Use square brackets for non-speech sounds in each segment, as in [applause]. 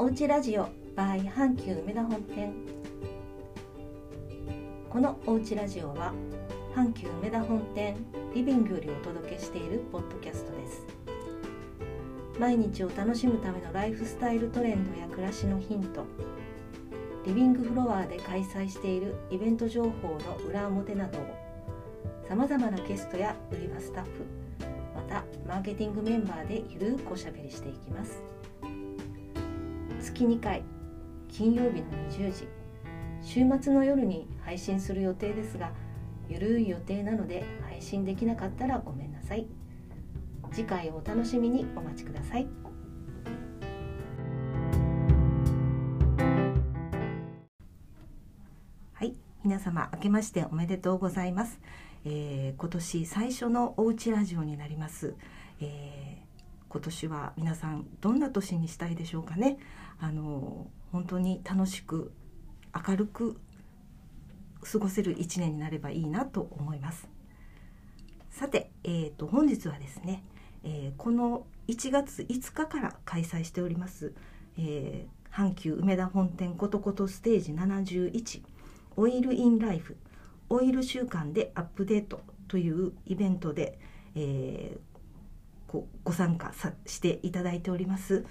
おうちラジオ by 阪急梅田本店。このおうちラジオは阪急梅田本店リビングよりお届けしているポッドキャストです。毎日を楽しむためのライフスタイルトレンドや暮らしのヒント。リビングフロアで開催しているイベント情報の裏表などをさまざまなゲストや売り場スタッフまたマーケティングメンバーでゆるくおしゃべりしていきます。月2回金曜日の20時週末の夜に配信する予定ですがゆるい予定なので配信できなかったらごめんなさい。次回をお楽しみにお待ちください。はい皆様明けましておめでとうございます、えー今年最初のおうちラジオになります、えー今年は皆さんどんな年にしたいでしょうかね。あの本当に楽しく明るく過ごせる一年になればいいなと思います。さて、えー、と本日はですね、えーこの1月5日から開催しております、えー阪急梅田本店ことことステージ71オイルインライフオイル週間でアップデートというイベントで、えーごご参加さしていただいております。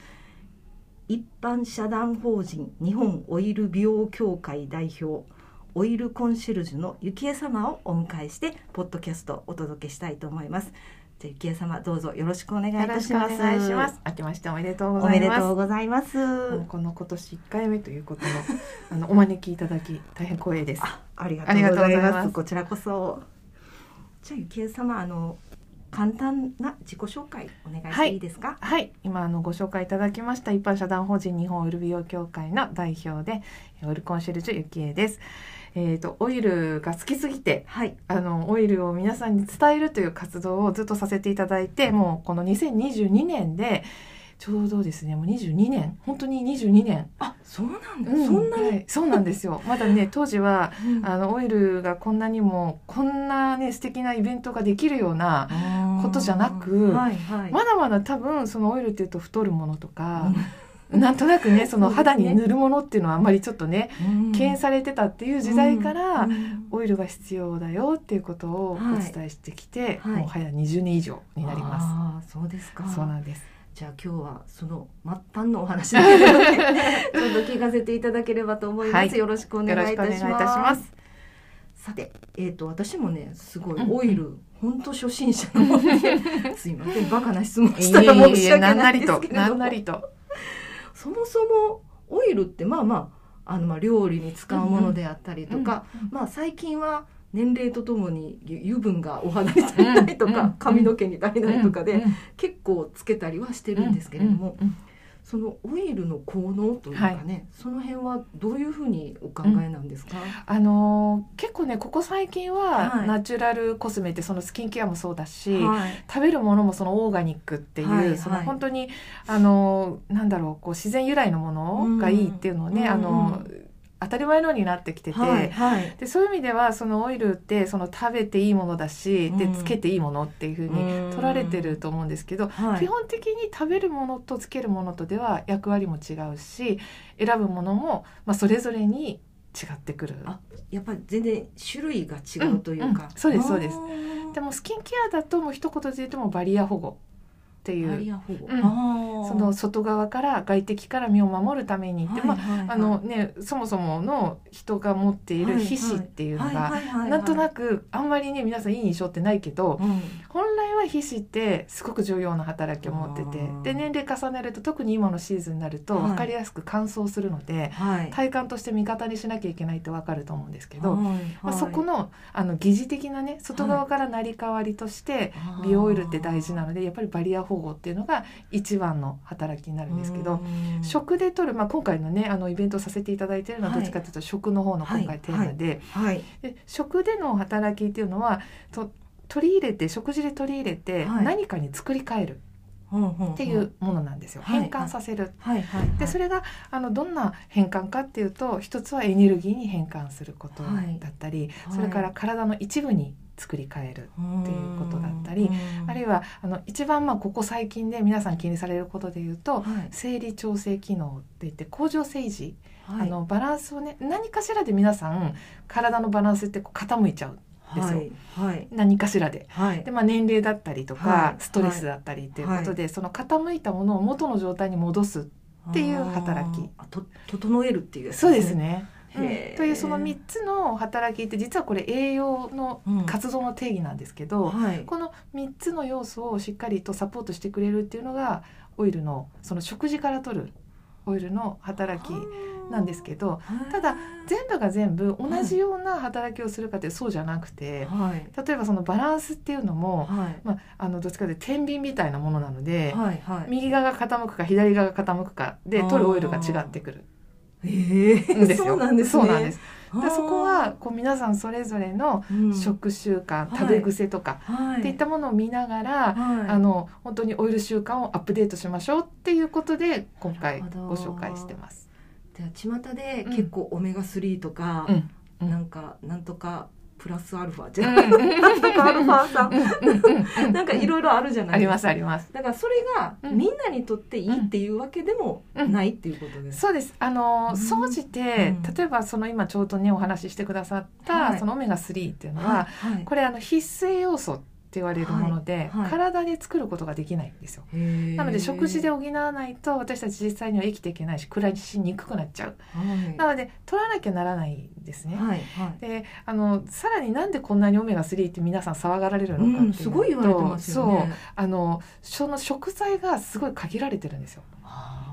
一般社団法人日本オイル美容協会代表オイルコンシェルジュの幸恵様をお迎えしてポッドキャストをお届けしたいと思います。じゃあ幸恵様どうぞよろしくお願いいたします。願いします。明けましておめでとうございます。おめでとうございます。この今年一回目ということの [laughs] あのお招きいただき大変光栄です。あありがとうございます。こちらこそ。じゃあ幸恵様あの簡単な自己紹介お願いしていいですか？はい、今あのご紹介いただきました一般社団法人日本オイル美容協会の代表でオイルコンシェルジュゆきえです。えっ、とオイルが好きすぎてはい。あのオイルを皆さんに伝えるという活動をずっとさせていただいてもうこの2022年でちょうどですねもう22年本当に22年。あそうなんだ、うん。そんなに、はい。そうなんですよ。[laughs] まだね当時はうん。あのオイルがこんなにもこんなね素敵なイベントができるようなことじゃなくはいはい。まだまだ多分そのオイルっていうと太るものとか、なんとなくねその肌に塗るものっていうのはあんまりちょっとねうん。敬遠されてたっていう時代から、うん。オイルが必要だよっていうことをおはい伝えしてきて、はい。もう早20年以上になりまあーそうですか。す。そうなんです。じゃあ今日はその末端のお話ちょっと聞かせていただければと思います、はい。よろしくお願いいたします。さてえっ、と私もねすごいうんオイル、本当初心者なのですいません。バカな質問したら申し訳ないですけれども。なんなりと。そもそもオイルってまあまああのまあ料理に使うものであったりとか、まあ最近は年齢とともに油分がお肌に足りないとか、うん髪の毛に足りないとかで、うんうん結構つけたりはしてるんですけれども、うんうんそのオイルの効能というかね、その辺はどういうふうにお考えなんですか、あのー結構ねここ最近ははい。ナチュラルコスメってそのスキンケアもそうだし、はい。食べるものもそのオーガニックっていう、はいそのはい本当にあのなんだろうこう自然由来のものがいいっていうのをね、うんあの当たり前のようになってきてて、はいはい。でそういう意味ではそのオイルってその食べていいものだし、でうん。つけていいものっていうふうに取られてると思うんですけど、はい。基本的に食べるものとつけるものとでは役割も違うし選ぶものも、まあ、それぞれに違ってくる。あやっぱり全然種類が違うというか、うんうん。そうですそうです。でもスキンケアだともう一言で言ってもバリア保護っていう。バリア保護、うんその外側から外敵から身を守るためにって、まあのねそもそもの人が持っている皮脂っていうのがなんとなくあんまりね皆さんいい印象ってないけどうん。本来は皮脂ってすごく重要な働きを持っててで年齢重ねると特に今のシーズンになるとはい。分かりやすく乾燥するので、はい。体感として味方にしなきゃいけないって分かると思うんですけど、はいまあ、そこのあの疑似的なね外側から成り代わりとして、はい美容オイルって大事なのでやっぱりバリア保護っていうのが一番の働きになるんですけど、うん。食で取る、まあ、今回のねあのイベントをさせていただいているのははい。どっちかというと食の方の今回テーマで,、はい。で食での働きっていうのはと取り入れて食事で取り入れてはい。何かに作り変えるっっていうものなんですよ、はい。変換させる。でそれがあのどんな変換かっていうと一つはエネルギーに変換することはい。だったり、はい。それから体の一部に作り変えるっていうことだったりあるいはあの一番まあここ最近で皆さん気にされることで言うと、はい。生理調整機能って言って甲状腺維持、はい。あのバランスをね何かしらで皆さん体のバランスってこう傾いちゃうですよ。はい。はい。何かしらで。はい。でまあ、年齢だったりとか、はい。ストレスだったりっていうことで、その傾いたものを元の状態に戻すっていう働き。と整えるっていうやつそうですね。うん。というその3つの働きって実はこれ栄養のうん活動の定義なんですけど、はい。この3つの要素をしっかりとサポートしてくれるっていうのがオイルのその食事から取るオイルの働きなんですけどただ全部が全部同じような働きをするかってそうじゃなくてはい。例えばそのバランスっていうのも、はい。まあ、あのどっちかというと天秤みたいなものなので、はいはい。右側が傾くか左側が傾くかで取るオイルが違ってくるええんですよ。そうなんですね。そうなんです。あー。でそこはこう皆さんそれぞれのうん。食習慣、はい。食べ癖とか、はい。っていったものを見ながら、はい。あの本当にオイル習慣をアップデートしましょうっていうことで今回ご紹介してます。で巷で結構オメガ3とか、うん。うん。なんかなんとかプラスアルファ。じゃ、うん。んなんとかアルファさん、うんなんかいろいろあるじゃなありまいですあります。だからそれがうん。みんなにとっていいっていうわけでもないっていうことです。そうです。あのうん。総じて、うん。例えばその今ちょうどねお話ししてくださった、はい。そのオメガ3っていうのは、はいはい。これあの必須栄養素って言われるもので、はいはい体で作ることができないんですよ。なので食事で補わないと私たち実際には生きていけないし暮らしにくくなっちゃう。はいなので取らなきゃならないんですね。はいはいであのさらになんでこんなにオメガ3って皆さん騒がられるのかっていうと、うん、すごい言われてますよそうね。あのその食材がすごい限られてるんですよあ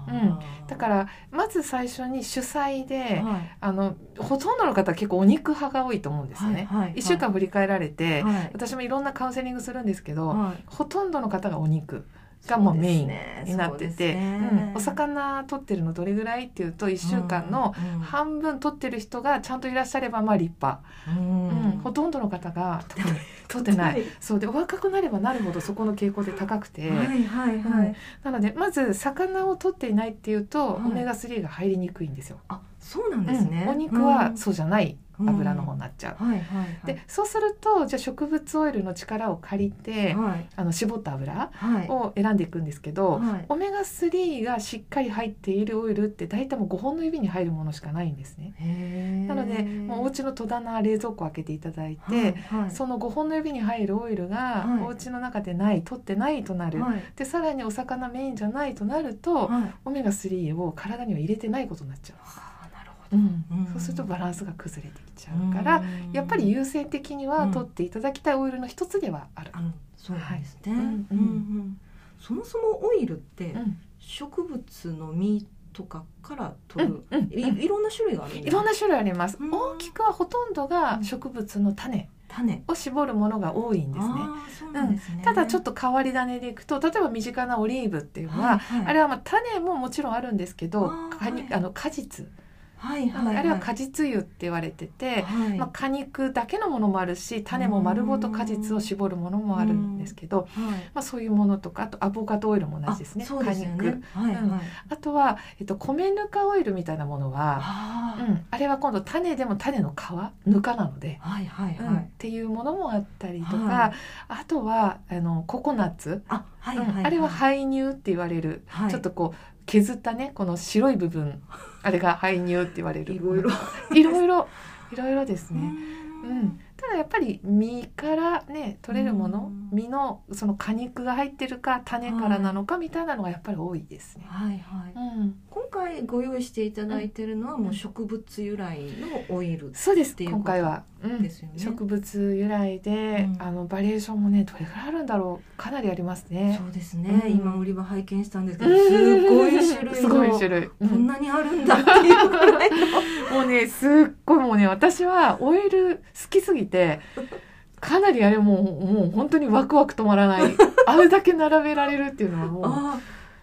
うん。だからまず最初に主菜で、はい。あのほとんどの方は結構お肉派が多いと思うんですよね。はいはい1週間振り返られて、はい。私もいろんなカウンセリングするんですけど、はい。ほとんどの方がお肉がもうメインになってて、そうですね。うん。お魚取ってるのどれぐらいっていうと1週間のうん半分取ってる人がちゃんといらっしゃればまあ立派、うん。うん。ほとんどの方が [laughs] 取ってない。そう。でお若くなればなるほどそこの傾向で高くて、はいはいはい。なのでまず魚を取っていないっていうと、はい。オメガ3が入りにくいんですよ。あ、そうなんですね。うん。お肉はそうじゃない油の方になっちゃう。うん。はいはいはい。でそうするとじゃあ植物オイルの力を借りて、はいあの絞った油はい。を選んでいくんですけど、はいオメガ3がしっかり入っているオイルって大体もう5本の指に入るものしかないんですね。なのでもうお家の戸棚冷蔵庫開けていただいて、はいはいその5本の指に入るオイルがはいお家の中でない取ってないとなる、はいでさらにお魚メインじゃないとなると、はい。オメガ3を体には入れてないことになっちゃう、うん。うん。そうするとバランスが崩れてきちゃど。うから、うん。やっぱり優先的にはうん。取っていただきたいオイルの一つではある。そうですね。はいうんうん。うんうん。そもそもオイルってうん。植物の実とかから取るうんうんいいろんな種類があるんですいろんな種類あります。うん。大きくはほとんどが植物の種種。を絞るものが多いんですね。ああそうなんですね。ただちょっと変わり種でいくと例えば身近なオリーブっていうのは、はいはいあれはまあ種ももちろんあるんですけどはい。あの果実、はいはいはい、あれは果実油って言われてて、はい。まあ、果肉だけのものもあるし種も丸ごと果実を絞るものもあるんですけど、はい。まあ、そういうものとかあとアボカドオイルも同じですねあそうですよ果ね。はいはい。うん。あとは、えっと、米ぬかオイルみたいなものは、あうん、あれは今度種でも種の皮ぬかなので、あはいはい。うん。っはい。ていうものもあったりとか、はい。あとはあのココナッツ、あはいはい、うん。あれは排乳って言われる、はい。ちょっとこう削ったねこの白い部分あれが排乳って言われる。いろいろ。いろいろ。いろいろですね。う [laughs] うん。ん、ただやっぱり実からね取れるもの。うん実のその果肉が入ってるか種からなのかみたいなのがやっぱり多いですね。はいはい。うん、今回ご用意していただいてるのはもう植物由来のオイルそうです。っていうこと今回は、うん。ですよね。植物由来で、うん。あのバリエーションもねどれぐらいあるんだろうかなりありますね。そうですね、うん。今売り場拝見したんですけどすごい種類のすごい種類、うん。こんなにあるんだっていうぐらいの。[laughs] もうねすっごいもうね私はオイル好きすぎてかなりあれもうもう本当にワクワク止まらない。[laughs] あれだけ並べられるっていうのはもう。あ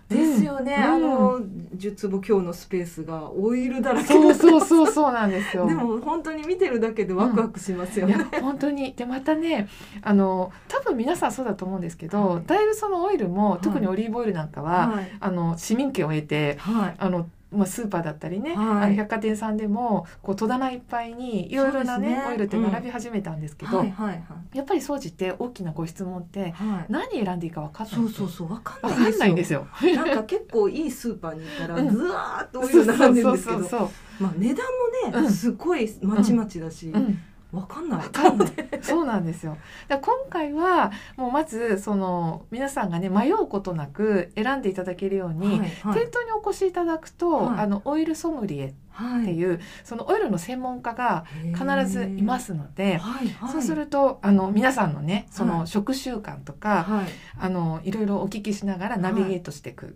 ですよね、うん。あの10坪強のスペースがオイルだらけそうそうそうそうなんですよ。でも本当に見てるだけでワクワクしますよね、いや本当に。でまたねあの多分皆さんそうだと思うんですけど、はい。だいぶそのオイルも、はい。特にオリーブオイルなんかは、はい。あの市民権を得てはい。あのまあ、スーパーだったりね、はい。あの百貨店さんでもこう戸棚いっぱいにいろいろなねね。オイルって並び始めたんですけど、はいはいやっぱり掃除って大きなご質問ってはい。はい何選んでいいか分かんないそうそうそう分かんないんですよ。よ。なんか結構いいスーパーに行ったらうん。ずわーっとオイル並んでるんですけどまあ値段もねうん。すごいまちまちだしうん、わかんない。分かんない。そうなんですよ。だ今回はもうまずその皆さんがね迷うことなく選んでいただけるように、はいはい。店頭にお越しいただくと、はい。あのオイルソムリエはいっていう、そのオイルの専門家が必ずいますので、はいはい。そうするとあの皆さんのねそはい。の食習慣とか、はい。あのいろいろお聞きしながらナビゲートしていく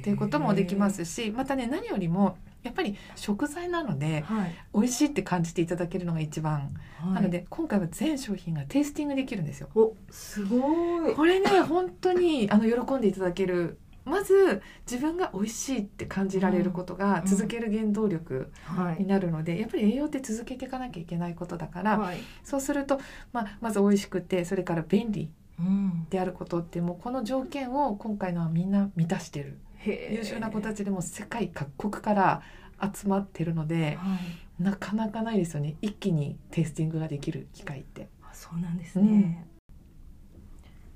っていうこともできますし、またね何よりもやっぱり食材なのではい。美味しいって感じていただけるのが一番、はい。なので今回は全商品がテイスティングできるんですよ。おすごい。これね本当にあの喜んでいただける。まず自分が美味しいって感じられることがうん。続ける原動力はい。になるので、やっぱり栄養って続けていかなきゃいけないことだから、はい。そうすると、まあ、まず美味しくてそれから便利うん。であることってもうこの条件を今回のはみんな満たしてる優秀な子たちでも世界各国から集まってるのではい。なかなかないですよね。一気にテイスティングができる機会って。あそうなんですね、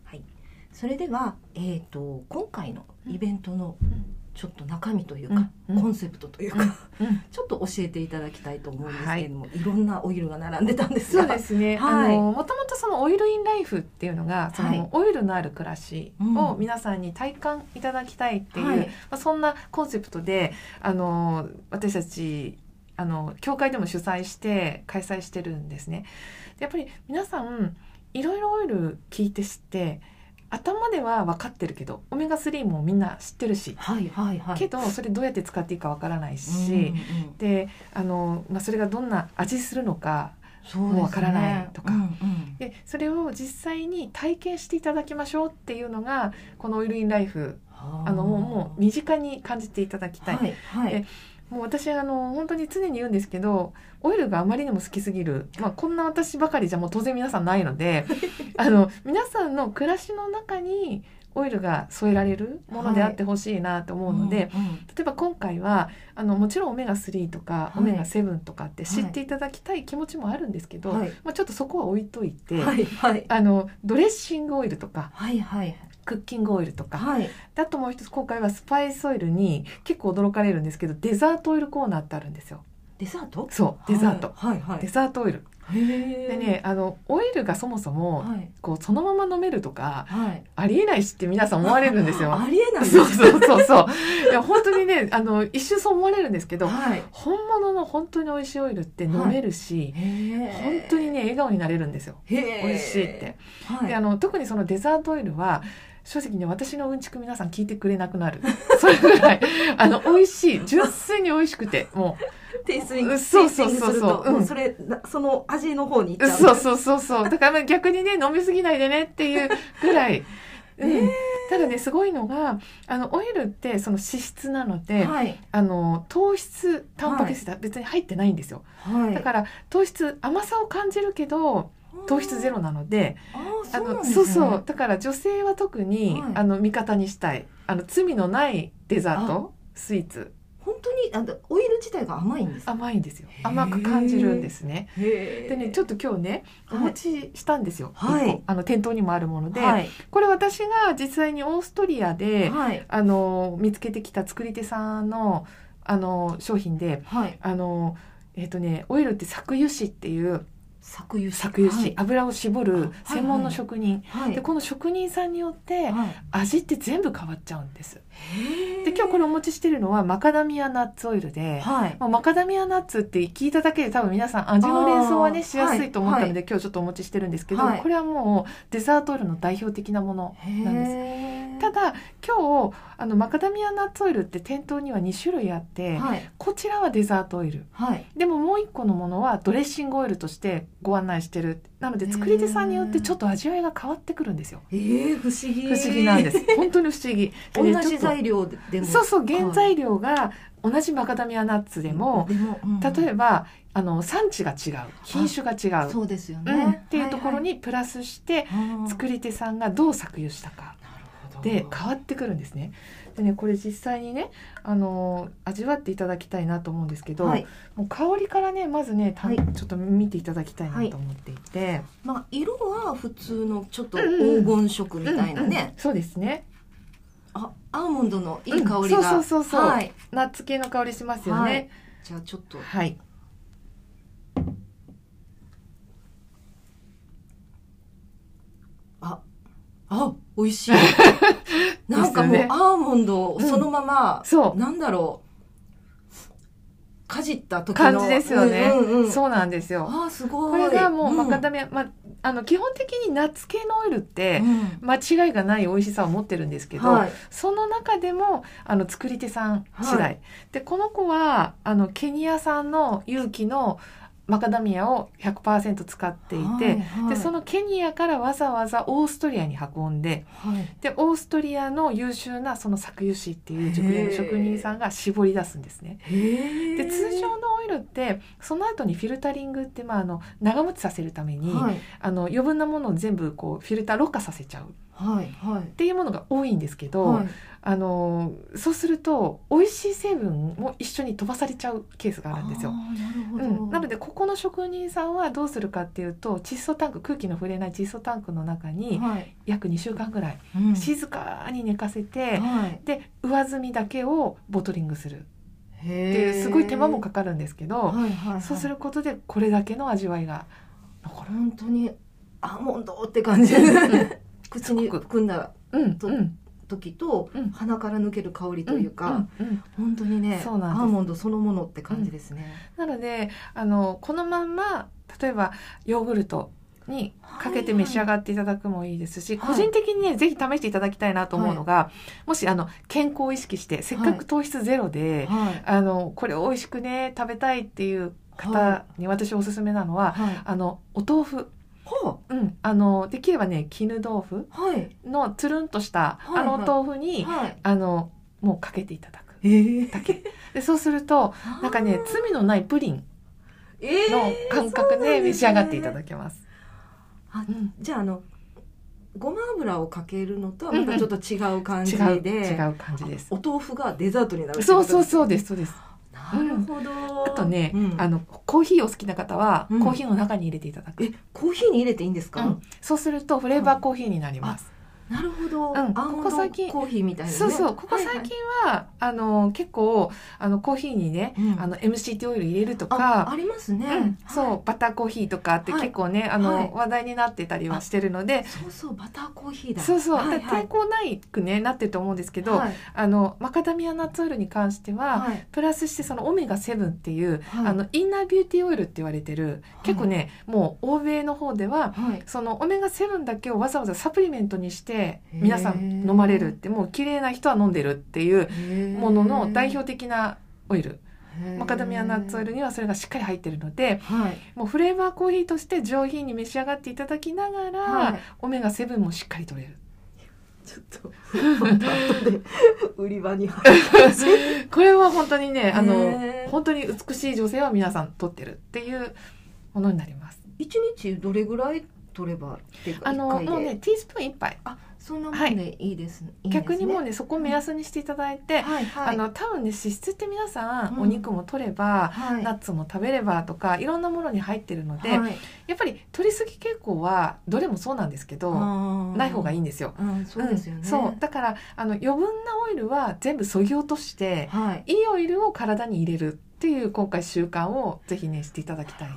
はい。それではえっ、と今回のイベントのちょっと中身というか、うんうん。コンセプトというか、うん [laughs] ちょっと教えていただきたいと思うんですけれども、い、ろんなオイルが並んでたんですが。そうですね、[laughs] はい。あのもともとそのオイルインライフっていうのがその、はい。オイルのある暮らしをうん。皆さんに体感いただきたいっていう、はい。まあ、そんなコンセプトであの私たちあの教会でも主催して開催してるんですね。でやっぱり皆さんいろいろオイル聞いて知って頭では分かってるけどオメガ3もみんな知ってるし、はいはいはい。けどそれどうやって使っていいか分からないし、うんうんであの、まあ、それがどんな味するのかもうわからないとか。うんうん。でそれを実際に体験していただきましょうっていうのがこのオイルインライフはあ。あのもうもう身近に感じていただきたい、はいはい。えもう私あの本当に常に言うんですけどオイルがあまりにも好きすぎる、まあ、こんな私ばかりじゃもう当然皆さんないので [laughs] あの皆さんの暮らしの中にオイルが添えられるものであってほしいなと思うので、うんうん。例えば今回はあのもちろんオメガ3とか、はい。オメガ7とかって知っていただきたい気持ちもあるんですけど、はい。まあ、ちょっとそこは置いといて、はい。はい。あのドレッシングオイルとかはい。はいクッキングオイルとか、はい。であともう一つ今回はスパイスオイルに結構驚かれるんですけどデザートオイルコーナーってあるんですよ。デザート？そうデザート、はいはいデザートオイル。でねあのオイルがそもそもはい。こうそのまま飲めるとかはい。ありえないしって皆さん思われるんですよ。ありえない。そうそうそうそう。いや本当にねあの一瞬そう思われるんですけどはい。本物の本当に美味しいオイルって飲めるし、へ本当にね笑顔になれるんですよ。へえ美味しいって。はい。であの特にそのデザートオイルは正直ね私のうんちく皆さん聞いてくれなくなる。[laughs] それぐらい。あの美味しい。純粋に美味しくてもテイスティングそうそうそうそう。ん。それなその味の方に行っちゃううそうそうそうそう。だから逆にね飲みすぎないでねっていうぐらい。うん。え。ーただねすごいのがあのオイルってその脂質なので、はい。あの糖質タンパク質は別に入ってないんですよ、はい。だから糖質甘さを感じるけど糖質ゼロなのであのそうそうだから女性は特に、はい。あの味方にしたい。あの罪のないデザートスイーツ。本当にあのオイル自体が甘いんですか？甘いんですよ。甘く感じるんですね。へでねちょっと今日ねおはい。持ちしたんですよ、あの店頭にもあるもので、はい。これ私が実際にオーストリアで、はい。あの見つけてきた作り手さんのあの商品ではい。あのえっ、とねオイルって搾油脂っていう搾油搾油脂、はい。油を絞るはい。専門の職人、はい。でこの職人さんによってはい。味って全部変わっちゃうんですで今日これお持ちしてるのはマカダミアナッツオイルで、はい。まあ、マカダミアナッツって聞いただけで多分皆さん味の連想はねしやすいと思ったので、は今日ちょっとお持ちしてるんですけど、はい。これはもうデザートオイルの代表的なものなんです。ただ今日あのマカダミアナッツオイルって店頭には2種類あって、はい。こちらはデザートオイル。はい。でももう一個のものはドレッシングオイルとしてご案内してるなので作り手さんによってちょっと味わいが変わってくるんですよ。えー、不思議。不思議なんです。[laughs] 本当に不思議。同じ材料でも。そうそう原材料が同じマカダミアナッツでも、でも、うん。例えばあの産地が違う。品種が違う。そうですようん。ね、っていうところにプラスして、はいはい、作り手さんがどう搾油したかで変わってくるんですね。でねこれ実際にねあの味わっていただきたいなと思うんですけど、はい、もう香りからねまずねたはい。ちょっと見ていただきたいなと思っていて、まあ色は普通のちょっと黄金色みたいなうんうんね、そうですね。あアーモンドのいい香りが、うんそうそうそうそう。はい。ナッツ系の香りしますよはい。ねじゃあちょっと。はい、ああ美味しい。[laughs] なんかもう、アーモンドをそのまま、そう。なんだろう。かじった時の。感じですよね、うんうんうん。そうなんですよ。あーすごい。これがもうマカダダミア、まあ、あの基本的にナッツ系のオイルってうん。間違いがない美味しさを持ってるんですけど、はい。その中でもあの作り手さん次第、はい。でこの子はあのケニア産の有機のマカダミアを100%使っていて、はいはい。でそのケニアからわざわざオーストリアに運んではい。でオーストリアの優秀なその搾油師っていう熟練の職人さんが絞り出すんですね。へで通常のオイルってその後にフィルタリングって、まあ、あの長持ちさせるために、はい。あの余分なものを全部こうフィルターろ過させちゃう。っはいはい。ていうものが多いんですけど、はい。あのそうすると美味しい成分も一緒に飛ばされちゃうケースがあるんですよ。なるほど、うん、なのでここの職人さんはどうするかっていうと窒素タンク空気の触れない窒素タンクの中にはい。約2週間ぐらいうん。静かに寝かせて、はい。で上澄みだけをボトリングする。ってへいうすごい手間もかかるんですけど、はいはいはい。そうすることでこれだけの味わいが残る。本当にアーモンドって感じ [laughs] 口に含んだとうんうん。時とうん。鼻から抜ける香りというか、うんうんうん。本当にねそうなんです。アーモンドそのものって感じですね、なのであのこのまんま例えばヨーグルトにかけて召し上がっていただくもいいですし、はい。個人的にねぜひ試していただきたいなと思うのが、もしあの健康を意識してせっかく糖質ゼロで、はい。あのこれ美味しくね食べたいっていう方に私おすすめなのは、はい。あのお豆腐、はう。ん、あのできればね絹豆腐のつるんとした、はいあのお豆腐に、はい。あのもうかけていただく。ええだけ。でそうするとなんかね罪のないプリンえの感覚で召し上がっていただけけます。あうん。じゃああのごま油をかけるのとはまたちょっと違う感じ違うで、違う感じです。お豆腐がデザートになるそうそうそうでですそうです。すなるほど、あとね、うん。あのコーヒーお好きな方は、うん。コーヒーの中に入れていただく。えコーヒーに入れていいんですか、うん。そうするとフレーバーコーヒーになります。なるほど、うんここ最近。コーヒーみたいなね。そうそう。ここ最近は、あの結構あのコーヒーにね、うん。あの MCT オイル入れるとあか。あ。りますね、うん、そう。はいバターコーヒーとかってはい。結構ね、あの、はい。話題になってたりはしてるので、そうそうバターコーヒーだ。そうそう、はいはい。抵抗ないくねなってると思うんですけど、はい。あのマカダミアナッツオイルに関しては、はい。プラスしてそのオメガ7っていう、はい。あのインナービューティーオイルって言われてる、結構ねもう欧米の方でははい。そのオメガ7だけをわざわざサプリメントにして皆さん飲まれるってもう綺麗な人は飲んでるっていうものの代表的なオイル。マカダミアナッツオイルにはそれがしっかり入ってるのではい。もうフレーバーコーヒーとして上品に召し上がっていただきながら、はい。オメガ7もしっかり取れる。ちょっと売り場に [laughs] これは本当にねあの本当に美しい女性は皆さん取ってるっていうものになります。一日どれぐらい取ればあのもうねティースプーン一杯。あそんなもんでいいです、い、いんですね。逆にもうねそこを目安にしていただいて、はいはい。あの多分ね脂質って皆さん、うん。お肉も取れば、はい。ナッツも食べればとかいろんなものに入ってるので、はい。やっぱり取りすぎ傾向はどれもそうなんですけど、ない方がいいんですよ。うん、そうですよね、うんそう。だからあの余分なオイルは全部削ぎ落としてはい。いいオイルを体に入れるっていう今回習慣をぜひねしていただきたい。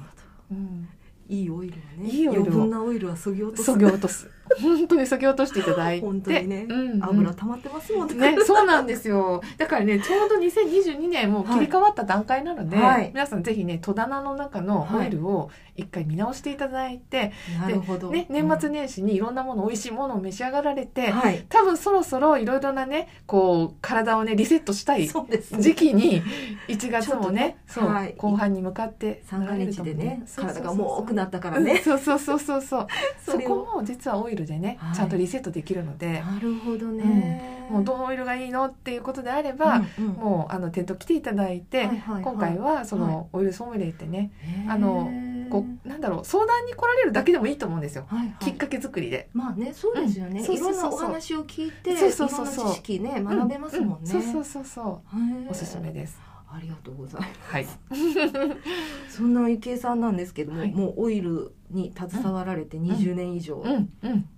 うん。いいオイルはね。いいオイルを。余分なオイルはそぎ落とす。削ぎ落とす本当に削ぎ落としていただいて。本当にね。うん。うん油溜まってますもんね、そうなんですよ。だからね、ちょうど2022年もう切り替わった段階なので、はい。皆さんぜひね、戸棚の中のオイルを一回見直していただいて、なるほど、ね、年末年始にいろんなもの、美味しいものを召し上がられて、はい。多分そろそろいろいろなね、こう、体をね、リセットしたい時期に、1月もねそう、はい。後半に向かって三が日でね体がもう多くなったからうんね、そうそうそうそう。そう。[laughs] そこも実はオイルでね、はい。ちゃんとリセットできるので、なるほどね、もうどのオイルがいいのっていうことであれば、うんうん。もうあの店頭来ていただいて、はいはいはい。今回はそはい。のオイルソムリエってね、へー。あのこうなんだろう相談に来られるだけでもいいと思うんですよ、はいはい。きっかけ作りで。まあねそうですよね、うん。そういそうそうそう。ろんなお話を聞いてそうそう知識ね学べますもんね、うそうそうそうそへー。うおすすめです。ありがとうございます。はい。[laughs] そんなゆきえさんなんですけども、はい。もうオイルに携わられて20年以上。もと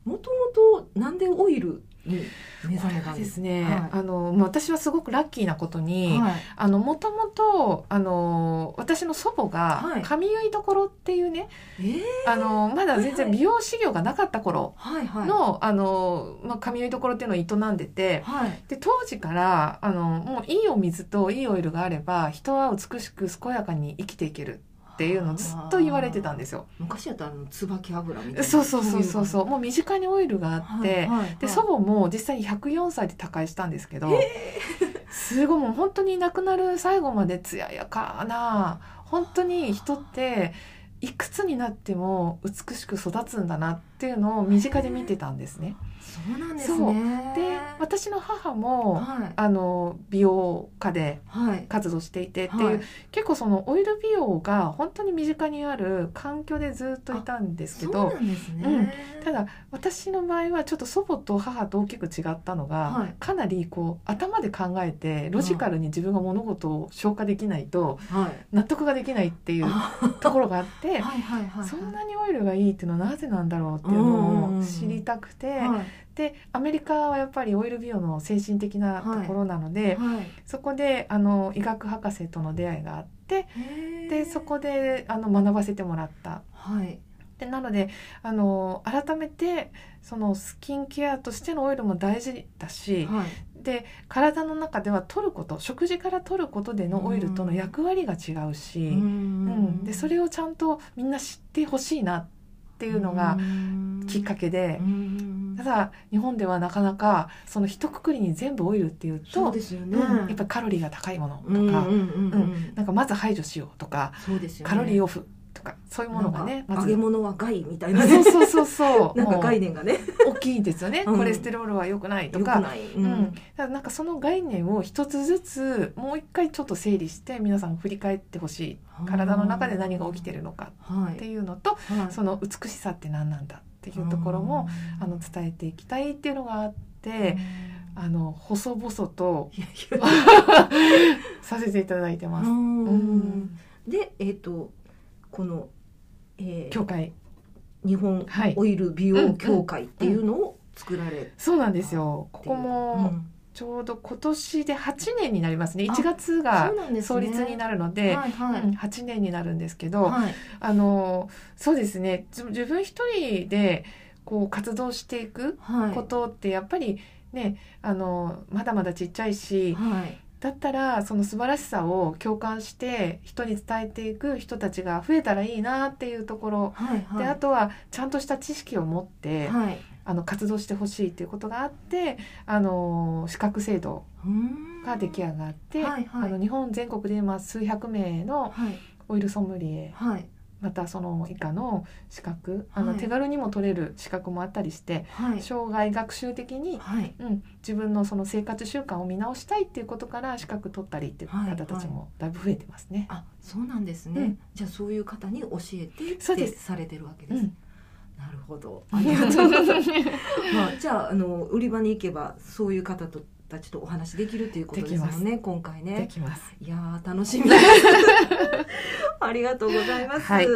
もとなんでオイルに目覚めたんでですすね、はい。あのまあ私はすごくラッキーなことに、はい。あのもともとあの私の祖母はい。が髪結いどころっていうね、えー。あのまだ全然はい。はい美容修行がなかった頃はいはい。の、あのまあ髪結いどころっていうのを営んでて。はい。で当時からあのもういいお水といいオイルがあれば人は美しく健やかに生きていけるっていうのをずっと言われてたんですよ。昔やったらあの椿油みたいな。そうそうそうそうそう。うもう身近にオイルがあって、はいはいで祖母も実際に104歳で他界したんですけど、すごいもう本当に亡くなる最後まで艶やかな本当に人っていくつになっても美しく育つんだなっていうのを身近で見てたんですね。そうなんですね。で私の母もはい。あの美容家ではい。活動していてっていう、はい。結構そのオイル美容が本当に身近にある環境でずっといたんですけそうどね、うん。ただ私の場合はちょっと祖母と母と大きく違ったのが、はい。かなりこう頭で考えてロジカルに自分が物事を消化できないとはい。納得ができないっていうあ [laughs] ところがあってそんなにオイルがいいっていうのはなぜなんだろうっていうのを知りたくてはいでアメリカはやっぱりオイル美容の先進的なところなので、はい。そこであの医学博士との出会いがあってでそこであの学ばせてもらった。はい。でなのであの改めてそのスキンケアとしてのオイルも大事だし、はい。で体の中では取ること食事から取ることでのオイルとの役割が違うし、うん。でそれをちゃんとみんな知ってほしいなっていうのがきっかけで、ただ日本ではなかなかその一括りに全部オイルっていうとそうですよね、うんやっぱりカロリーが高いものとか、うんなんかまず排除しようとか、ね。カロリーオフとかそういうものがね揚げ物は害みたいなね。そうそうそうそう。[laughs] なんか概念がね。大きいですよね、うん。コレステロールは良くないとか。ううん、ただなんかその概念を一つずつもう一回ちょっと整理して皆さん振り返ってほしい。体の中で何が起きてるのかってはいいうのとはい。その美しさって何なんだっていうところもうん。あの伝えていきたいっていうのがあってあの細々と [laughs] させていただいてます。でえっ、とこの、えー協会。日本はい。オイル美容協会っていうのを作られそうなんですよ。ここもちょうど今年で8年になりますね。あ1月そが創立になるので、はいはい、うん8年になるんですけど、はい。あのそうですね。自自分一人でこう活動していくはい。ことってやっぱりねあのまだまだちっちゃいしはいだったらその素晴らしさを共感して人に伝えていく人たちが増えたらいいなっていうところ。はいはい。であとはちゃんとした知識を持って、はい。あの活動してほしいっていうことがあってあの資格制度が出来上がって、はいはい。あの日本全国で今数百名のはい。オイルソムリエはいまたその以下の資格あのはい手軽にも取れる資格もあったりして、はい。生涯学習的に、はい。うん、自分のその生活習慣を見直したいっていうことから資格取ったりっていうはい方たちもだいぶ増えてますね。あそうなんですね、うん。じゃあそういう方に教えてってされてるわけです、うん。なるほど。ありがとうございます。[laughs] まあじゃああの売り場に行けばそういう方とたちとお話できるということですよできね今回でねきます。いやー楽しみ。で [laughs] すありがとうございます、はい。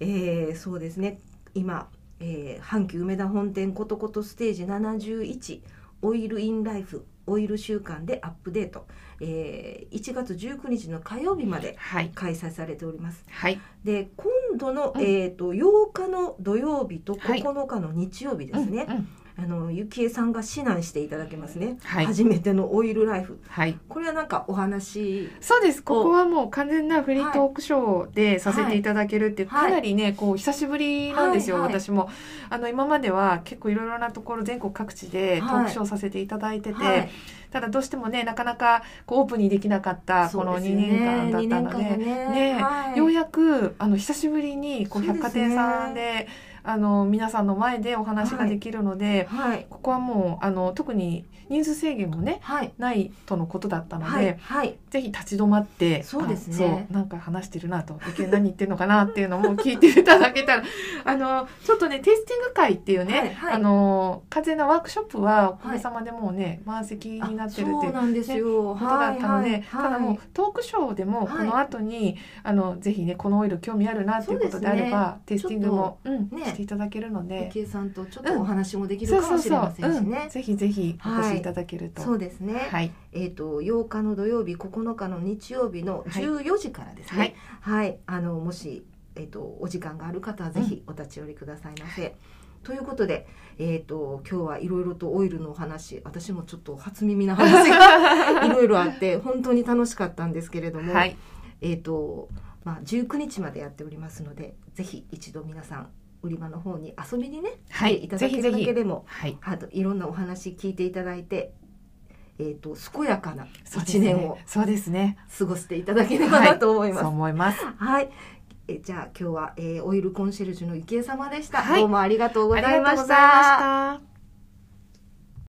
えーそうですね。今、えー阪急梅田本店ことことステージ71オイルインライフオイル週間でアップデート、えー1月19日の火曜日まではい。開催されております。はい。で今度の、うん。えー、と8日の土曜日とはい。9日の日曜日ですね、うんうんあのゆきえさんが指南していただけますね、はい。初めてのオイルライフ。はい。これはなんかお話。そうです。ここはもう完全なフリートークショーでさせていただけるってはい。かなりねこう久しぶりなんですよ、はいはい。私も。あの今までは結構いろいろなところ全国各地でトークショーさせていただいてて、はい。ただどうしてもねなかなかこうオープンにできなかったこの2年間だったので2年間がね。ねはい。ようやくあの久しぶりにこう百貨店さんであの皆さんの前でお話ができるので、はい。ここはもうあの特に人数制限もねはい。ないとのことだったので、はいはい。ぜひ立ち止まってそうですね。なんか話してるなと余計何言ってるのかなっていうのも聞いていただけたら [laughs] あのちょっとねテイスティング会っていうね、はいはい。あの完全なワークショップはおかげさまでもうね、満席になってるっていうそうなんですよ、ことだったので、ただもうトークショーでもはい。この後に、あのぜひねこのオイル興味あるなっていうことであれば、テイスティングも、うんねしていただけるので、さんとちょっとお話もできるそうそうそうかもしれま、せんしうん。ね。ぜひぜひお越しい。ただけると、そうですね。はい。えっ、と8日の土曜日、9日の日曜日のはい。14時からですはい。ね。はい、あのもしえっ、とお時間がある方はぜひお立ち寄りくださいませ。ということで、えっ、と今日はいろいろとオイルのお話、私もちょっと初耳な話が [laughs] いろいろあって本当に楽しかったんですけれども、はい。えっ、とまあ19日までやっておりますので、ぜひ一度皆さん売り場の方に遊びにね、はいいただけるだけでもはい。あといろんなお話聞いていただいて、えー、と健やかな一年をそうですね。過ごしていただければなと思います。そうはい、思います。えじゃあ今日は、えーオイルコンシェルジュの池江様でした。はい。どうもありがとうごあざいま。した